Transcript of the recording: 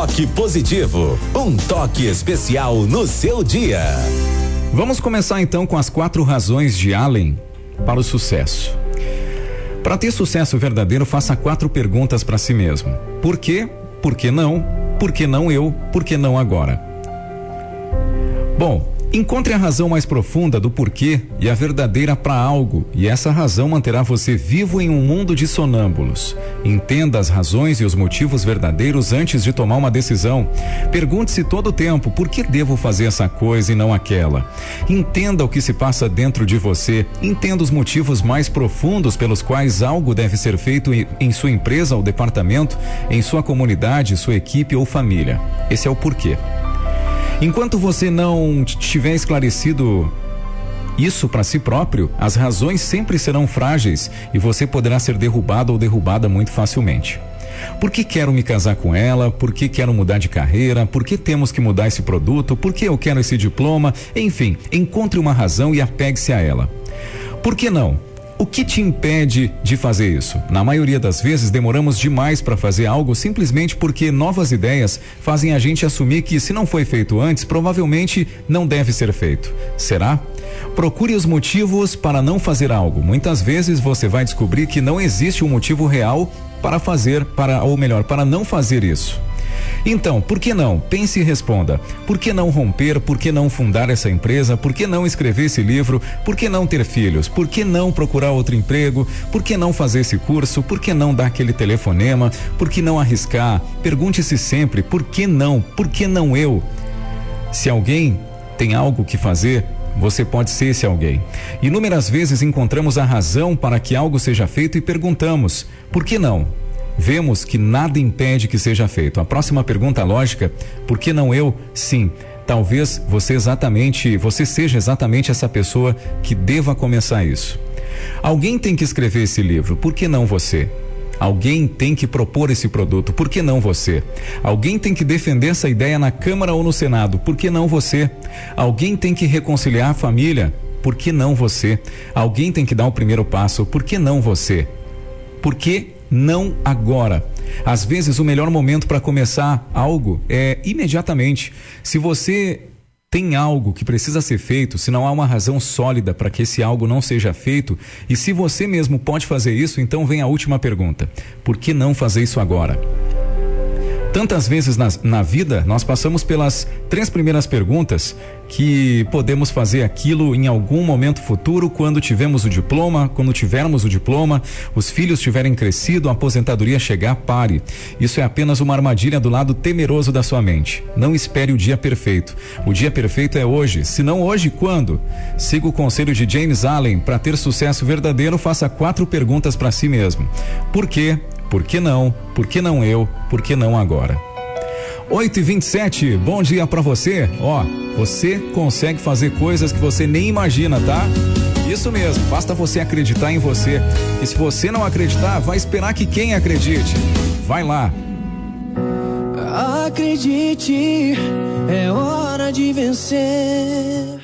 Toque positivo, um toque especial no seu dia. Vamos começar então com as quatro razões de Allen para o sucesso. Para ter sucesso verdadeiro, faça quatro perguntas para si mesmo: por quê? Por que não? Por que não eu? Por que não agora? Bom, Encontre a razão mais profunda do porquê e a verdadeira para algo, e essa razão manterá você vivo em um mundo de sonâmbulos. Entenda as razões e os motivos verdadeiros antes de tomar uma decisão. Pergunte-se todo o tempo por que devo fazer essa coisa e não aquela. Entenda o que se passa dentro de você, entenda os motivos mais profundos pelos quais algo deve ser feito em sua empresa ou departamento, em sua comunidade, sua equipe ou família. Esse é o porquê. Enquanto você não tiver esclarecido isso para si próprio, as razões sempre serão frágeis e você poderá ser derrubado ou derrubada muito facilmente. Por que quero me casar com ela? Por que quero mudar de carreira? Por que temos que mudar esse produto? Por que eu quero esse diploma? Enfim, encontre uma razão e apegue-se a ela. Por que não? O que te impede de fazer isso? Na maioria das vezes, demoramos demais para fazer algo simplesmente porque novas ideias fazem a gente assumir que, se não foi feito antes, provavelmente não deve ser feito. Será? Procure os motivos para não fazer algo. Muitas vezes você vai descobrir que não existe um motivo real para fazer, para ou melhor, para não fazer isso. Então, por que não? Pense e responda. Por que não romper? Por que não fundar essa empresa? Por que não escrever esse livro? Por que não ter filhos? Por que não procurar outro emprego? Por que não fazer esse curso? Por que não dar aquele telefonema? Por que não arriscar? Pergunte-se sempre: por que não? Por que não eu? Se alguém tem algo que fazer, você pode ser esse alguém. Inúmeras vezes encontramos a razão para que algo seja feito e perguntamos: por que não? Vemos que nada impede que seja feito. A próxima pergunta lógica, por que não eu? Sim, talvez você exatamente, você seja exatamente essa pessoa que deva começar isso. Alguém tem que escrever esse livro, por que não você? Alguém tem que propor esse produto, por que não você? Alguém tem que defender essa ideia na Câmara ou no Senado, por que não você? Alguém tem que reconciliar a família, por que não você? Alguém tem que dar o primeiro passo, por que não você? Por que não agora. Às vezes o melhor momento para começar algo é imediatamente. Se você tem algo que precisa ser feito, se não há uma razão sólida para que esse algo não seja feito, e se você mesmo pode fazer isso, então vem a última pergunta: por que não fazer isso agora? Tantas vezes na, na vida nós passamos pelas três primeiras perguntas que podemos fazer aquilo em algum momento futuro, quando tivermos o diploma, quando tivermos o diploma, os filhos tiverem crescido, a aposentadoria chegar, pare. Isso é apenas uma armadilha do lado temeroso da sua mente. Não espere o dia perfeito. O dia perfeito é hoje. Se não hoje, quando? Siga o conselho de James Allen. Para ter sucesso verdadeiro, faça quatro perguntas para si mesmo. Por quê? Por que não? Por que não eu? Por que não agora? 8 e 27 bom dia para você. Ó, você consegue fazer coisas que você nem imagina, tá? Isso mesmo, basta você acreditar em você. E se você não acreditar, vai esperar que quem acredite. Vai lá. Acredite, é hora de vencer.